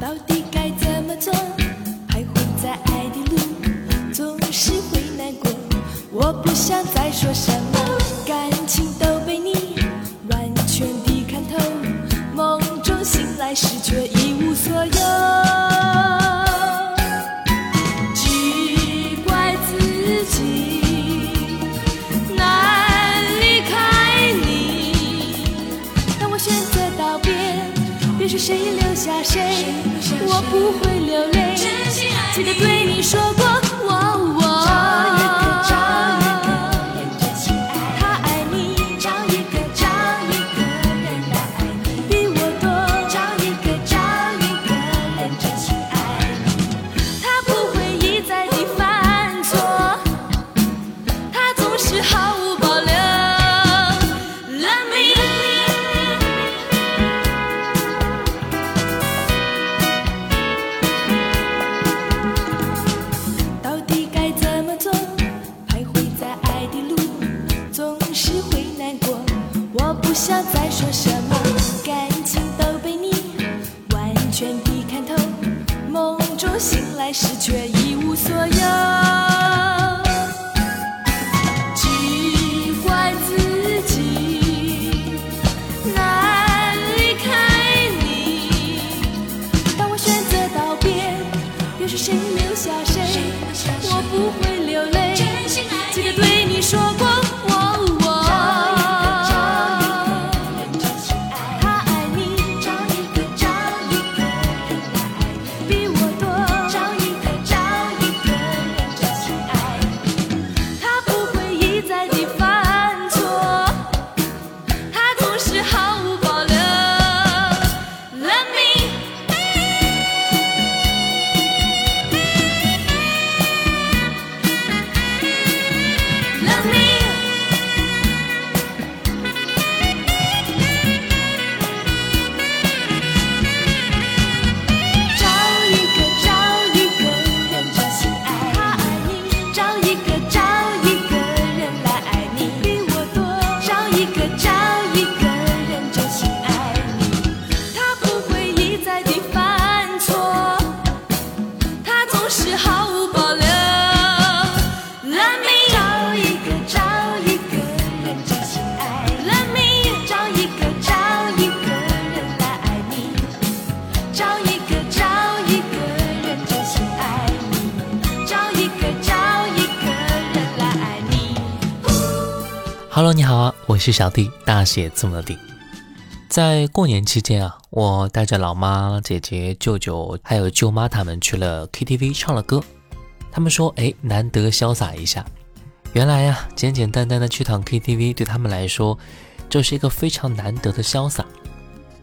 到底该怎么做？徘徊在爱的路，总是会难过。我不想再说什么，感情都被你完全地看透，梦中醒来时却一无所有。只怪自己难离开你。当我选择道别，别说谁留下谁，我不会流泪。记得对你说是小弟，大写字母的弟。在过年期间啊，我带着老妈、姐姐、舅舅还有舅妈他们去了 KTV 唱了歌。他们说，哎，难得潇洒一下。原来呀、简简单单的去趟 KTV 对他们来说，这是一个非常难得的潇洒。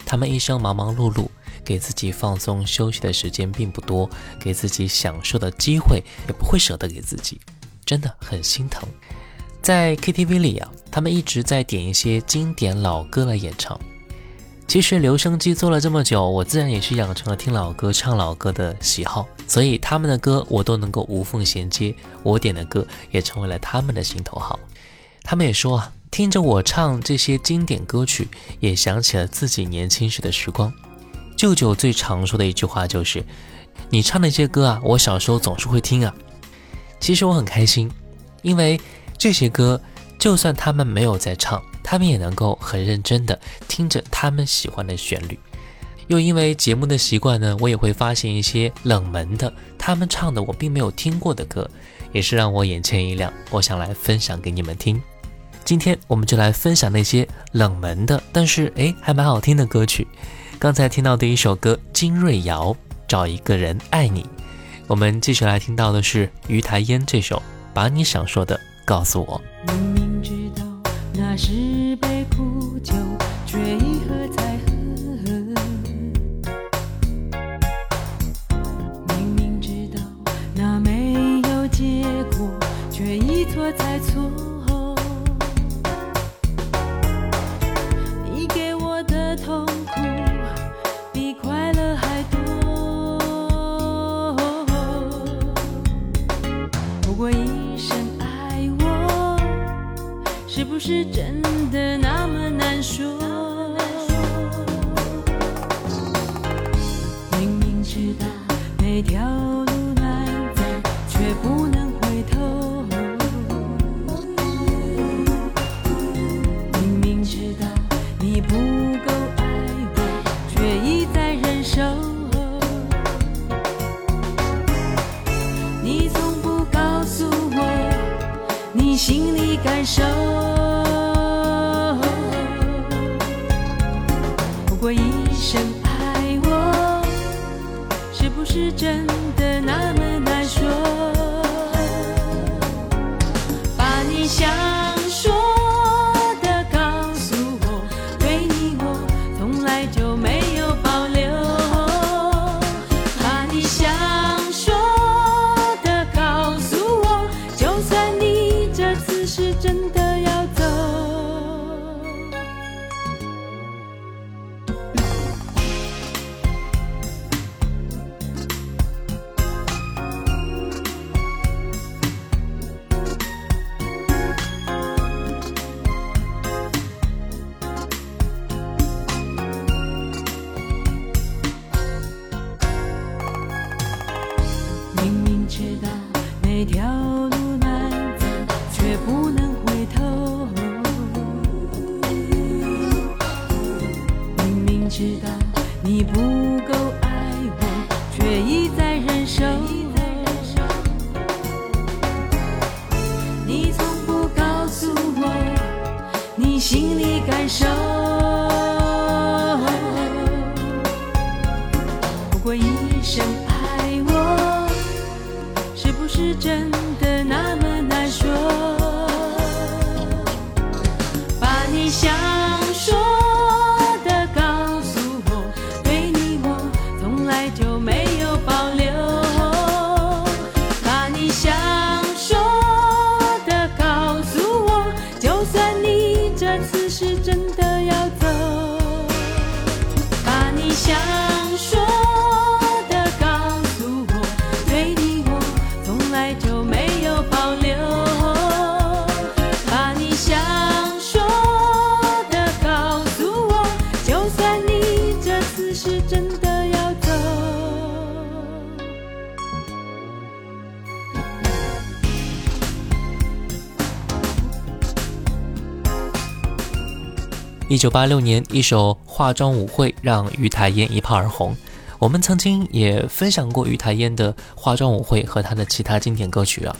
他们一生忙忙碌碌，给自己放松休息的时间并不多，给自己享受的机会也不会舍得给自己，真的很心疼。在 KTV 里啊，他们一直在点一些经典老歌来演唱。其实留声机做了这么久，我自然也是养成了听老歌、唱老歌的喜好，所以他们的歌我都能够无缝衔接，我点的歌也成为了他们的心头好。他们也说啊，听着我唱这些经典歌曲，也想起了自己年轻时的时光。舅舅最常说的一句话就是：“你唱那些歌啊，我小时候总是会听啊。”其实我很开心，因为这些歌就算他们没有在唱，他们也能够很认真的听着他们喜欢的旋律。又因为节目的习惯呢，我也会发现一些冷门的，他们唱的我并没有听过的歌，也是让我眼前一亮。我想来分享给你们听。今天我们就来分享那些冷门的，但是诶还蛮好听的歌曲。刚才听到的一首歌，金瑞瑶《找一个人爱你》。我们继续来听到的是于台烟这首《把你想说的告诉我》。那是杯苦酒，却一喝再喝。明明知道那没有结果，却一错再错。你给我的痛苦比快乐还多。不过一生爱我，是不是那条路难走，却不能回头。明明知道你不够爱我，却一再忍受。你从不告诉我你心里感受。不过一生，是不是真的那么难说？却一再忍受。你从不告诉我你心里感受。一九八六年，一首化妆舞会让于台烟一炮而红。我们曾经也分享过于台烟的化妆舞会和她的其他经典歌曲啊。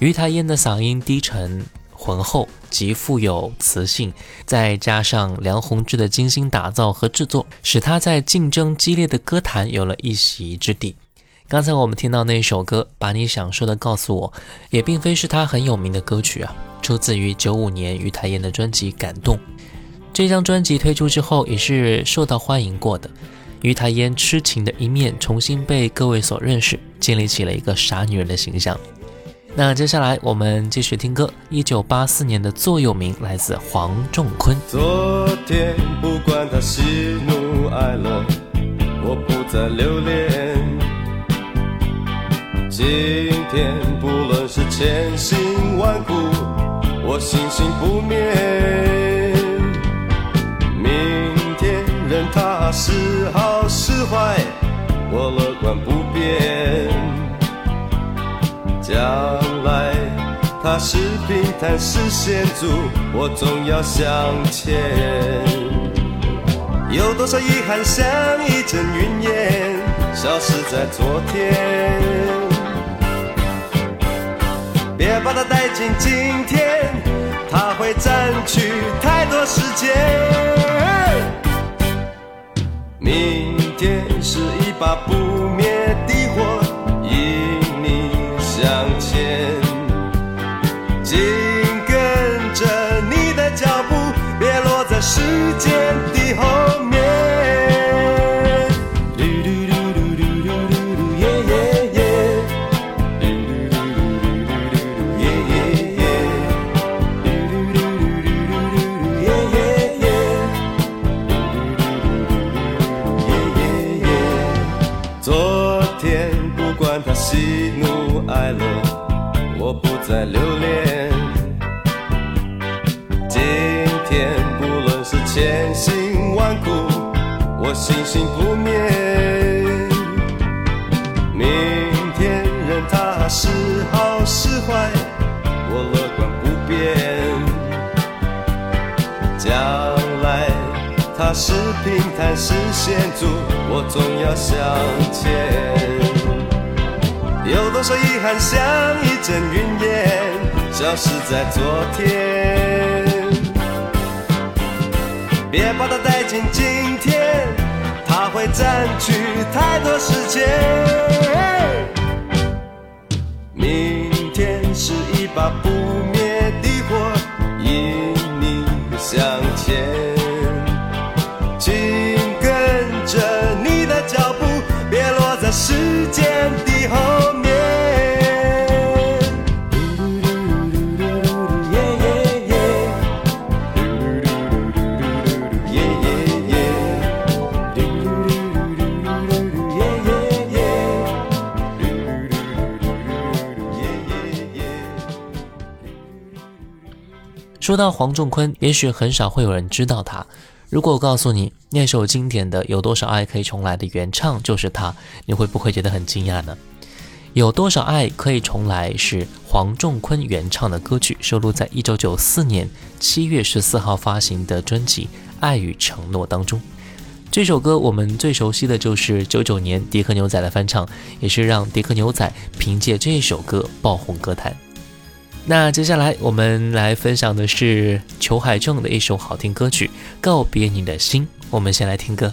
于台烟的嗓音低沉浑厚，极富有磁性，再加上梁鸿志的精心打造和制作，使她在竞争激烈的歌坛有了一席之地。刚才我们听到那首歌《把你想说的告诉我》，也并非是他很有名的歌曲啊，出自于九五年于台烟的专辑《感动》。这张专辑推出之后，也是受到欢迎过的。于台烟痴情的一面重新被各位所认识，建立起了一个傻女人的形象。那接下来我们继续听歌，一九八四年的座右铭来自黄仲坤。昨天不管他喜怒哀乐，我不再留恋。今天不论是千辛万苦，我心心不灭。是好是坏，我乐观不变。将来它是平坦是险阻，我总要向前。有多少遗憾像一阵云烟，消失在昨天。别把它带进今天，它会占据太多时间。明天是一把不灭的火，引你向前。紧跟着你的脚步，别落在时间的后面。天不管他喜怒哀乐，我不再留恋。今天不论是千辛万苦，我信心不灭。明天任他是好是坏，我乐观不变。将是平坦是险阻，我总要向前。有多少遗憾像一阵云烟，消失在昨天。别把它带进今天，它会占据太多时间。明天是一把不灭的火，引你向前。紧跟着你的脚步，别落在时间的后面。说到黄仲坤，也许很少会有人知道他。如果我告诉你那首经典的《有多少爱可以重来》的原唱就是他，你会不会觉得很惊讶呢？有多少爱可以重来是黄仲坤原唱的歌曲，收录在1994年7月14号发行的专辑《爱与承诺》当中。这首歌我们最熟悉的就是99年迪克牛仔的翻唱，也是让迪克牛仔凭借这首歌爆红歌坛。那接下来我们来分享的是裘海正的一首好听歌曲《告别你的心》。我们先来听歌。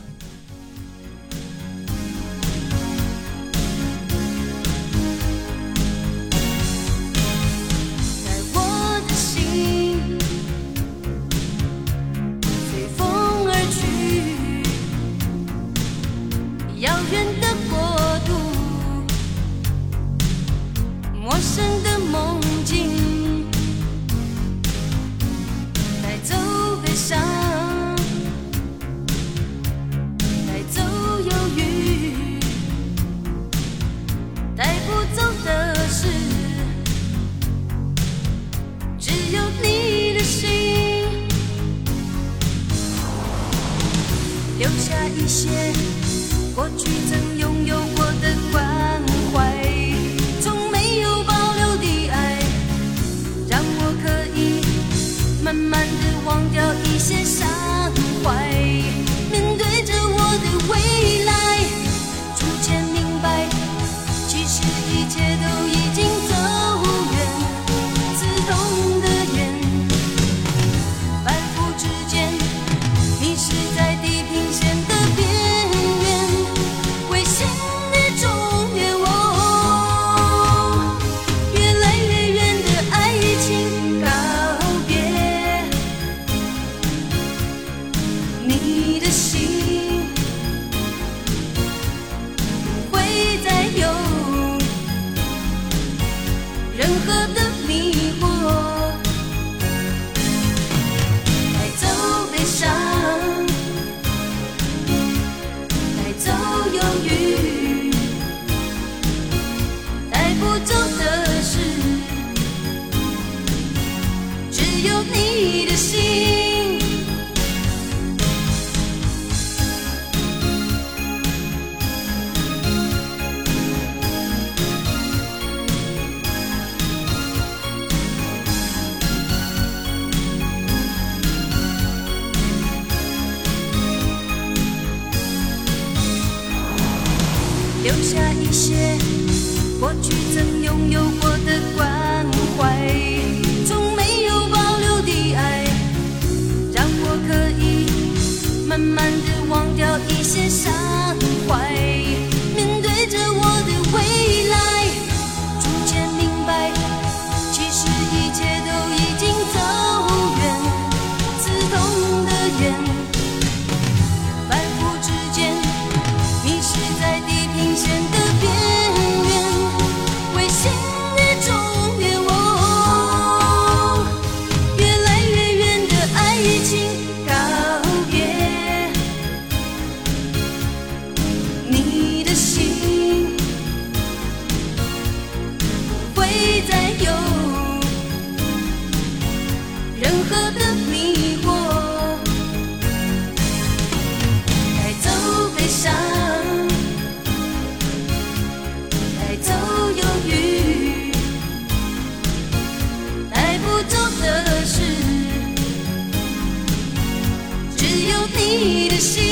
你的心，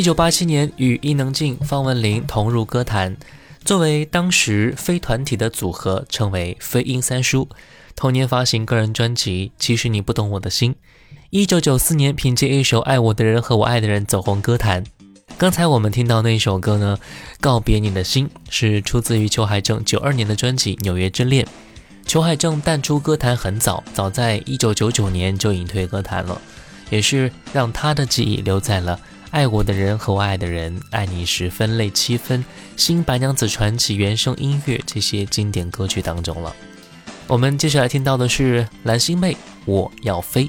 一九八七年，与伊能静、方文琳同入歌坛，作为当时非团体的组合，称为飞鹰三叔。同年发行个人专辑《其实你不懂我的心》。一九九四年，凭借一首《爱我的人和我爱的人》走红歌坛。刚才我们听到那首歌呢，《告别你的心》是出自于裘海正九二年的专辑《纽约之恋》。裘海正淡出歌坛很早，早在一九九九年就隐退歌坛了，也是让他的记忆留在了《爱我的人和我爱的人》《爱你十分泪七分》《新白娘子传奇》原声音乐这些经典歌曲当中了。我们接下来听到的是蓝心湄《我要飞》。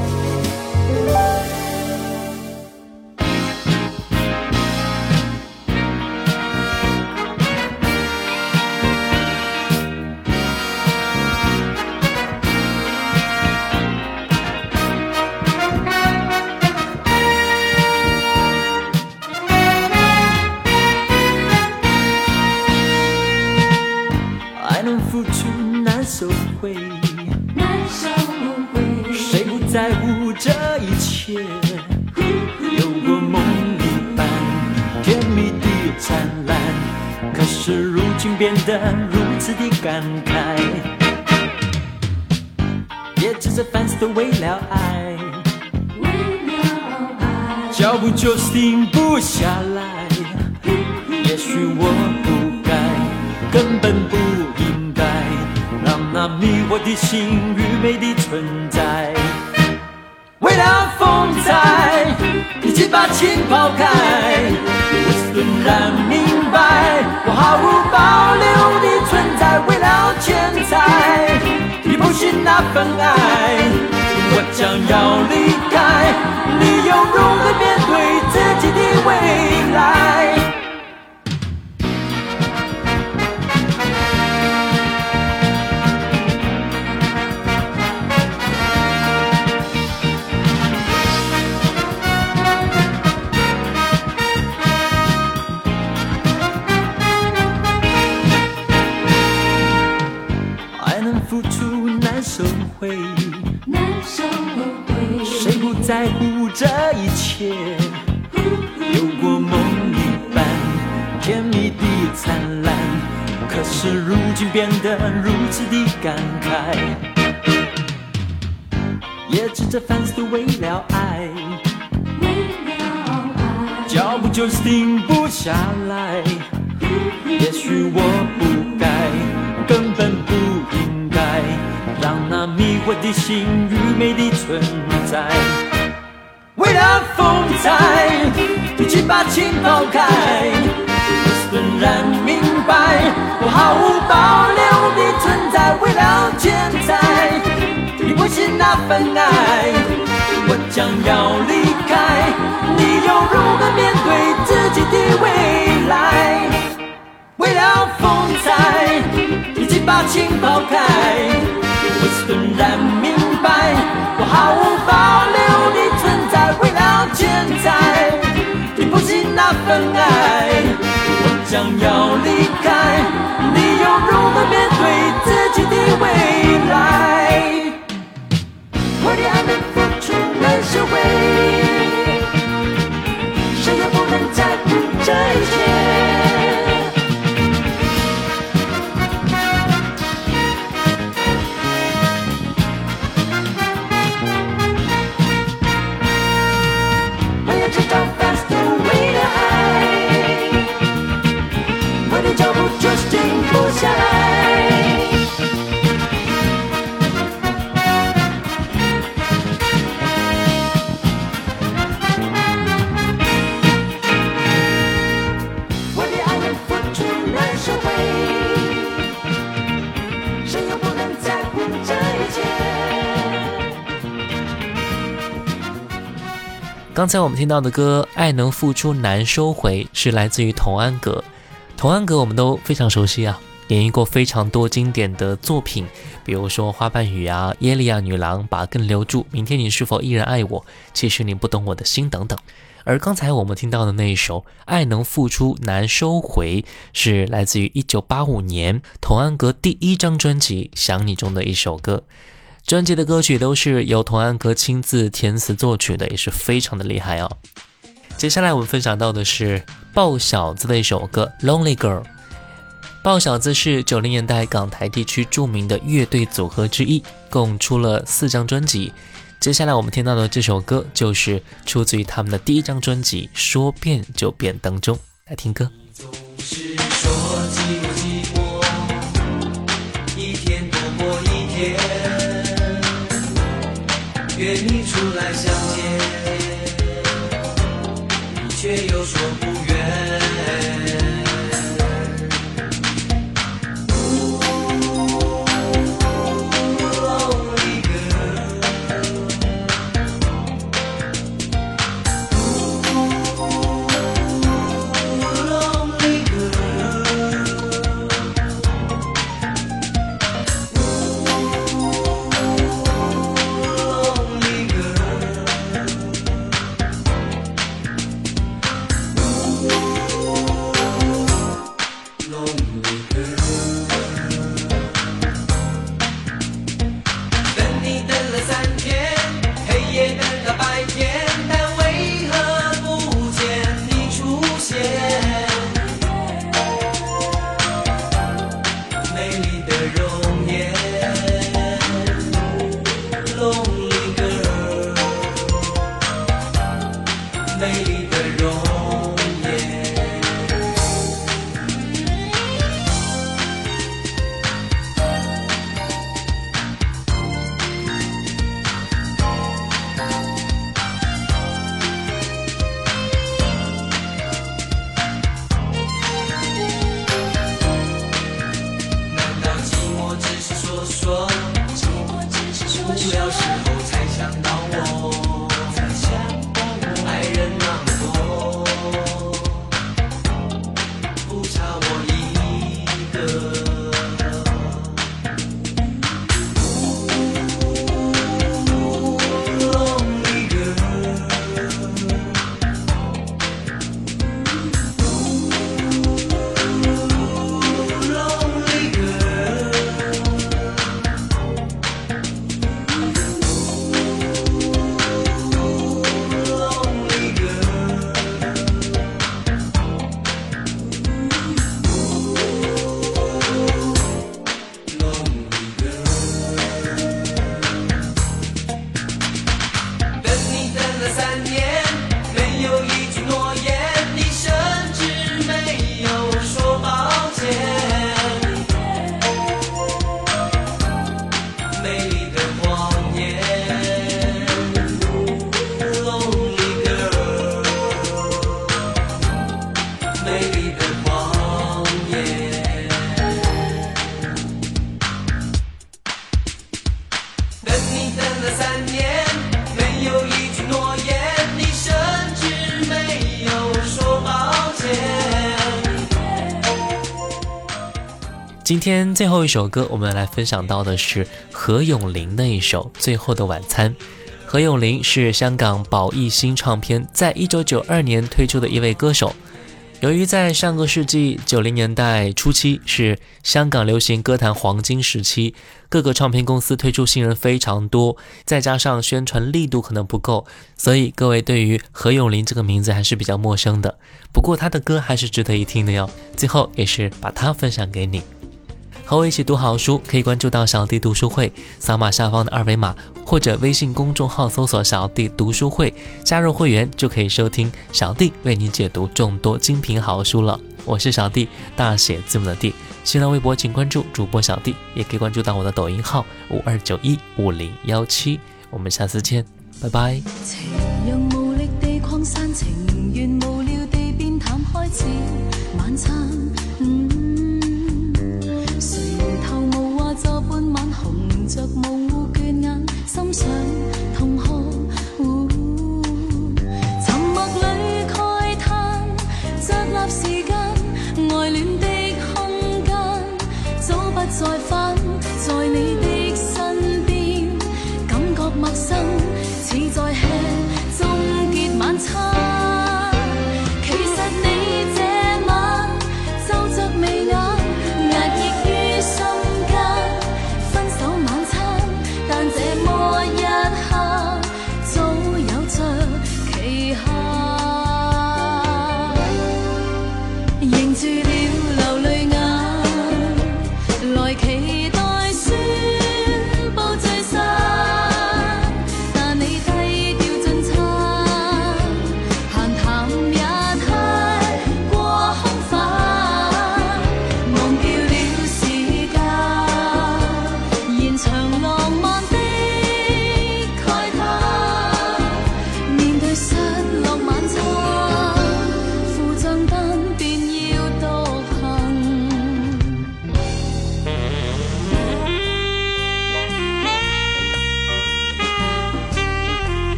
如此的感慨。也只是凡事都为了爱，为了爱，脚步就是停不下来。也许我不该，根本不应该，让那迷惑的心愚昧的存在。为了风采，一起把情抛开。然明白，我毫无保留的存在，为了钱财，你不是那份爱，我将要离开，你又如何面对自己的未来？收回。难收回，谁不在乎这一切？有过梦一般甜蜜的灿烂，可是如今变得如此的感慨。也只这烦死的为了爱，为了爱，脚步就是停不下来。也许我不该，根本不应该，我的心愚昧的存在。为了风采，一起把情抛开。我顿然明白，我毫无保留的存在。为了钱财，你不信那份爱，我将要离开，你又如何面对自己的未来？为了风采，一起把情抛开。我顿然明白，我毫无保留的存在。为了现在，你不信那份爱，我将要离开，才我们听到的歌《爱能付出难收回》是来自于童安格。童安格我们都非常熟悉啊，演绎过非常多经典的作品，比如说《花瓣雨》啊，《耶利亚女郎》、《把根留住》、《明天你是否依然爱我》、《其实你不懂我的心》等等。而刚才我们听到的那一首《爱能付出难收回》，是来自于1985年童安格第一张专辑《想你》中的一首歌。专辑的歌曲都是由童安格亲自填词作曲的，也是非常的厉害哦。接下来我们分享到的是豹小子的一首歌《Lonely Girl》。豹小子是九零年代港台地区著名的乐队组合之一，共出了四张专辑。接下来我们听到的这首歌就是出自于他们的第一张专辑《说变就变》当中，来听歌。总是说约你出来相见，你却又说今天最后一首歌，我们来分享到的是何永林的一首《最后的晚餐》。何永林是香港宝艺新唱片在一九九二年推出的一位歌手。由于在上个世纪九零年代初期是香港流行歌坛黄金时期，各个唱片公司推出新人非常多，再加上宣传力度可能不够，所以各位对于何永林这个名字还是比较陌生的。不过他的歌还是值得一听的哟。最后也是把它分享给你。和我一起读好书，可以关注到小弟读书会，扫码下方的二维码，或者微信公众号搜索“小弟读书会”，加入会员就可以收听小弟为你解读众多精品好书了。我是小弟，大写字母的弟。新浪微博请关注主播小弟，也可以关注到我的抖音号五二九一五零幺七。我们下次见，拜拜。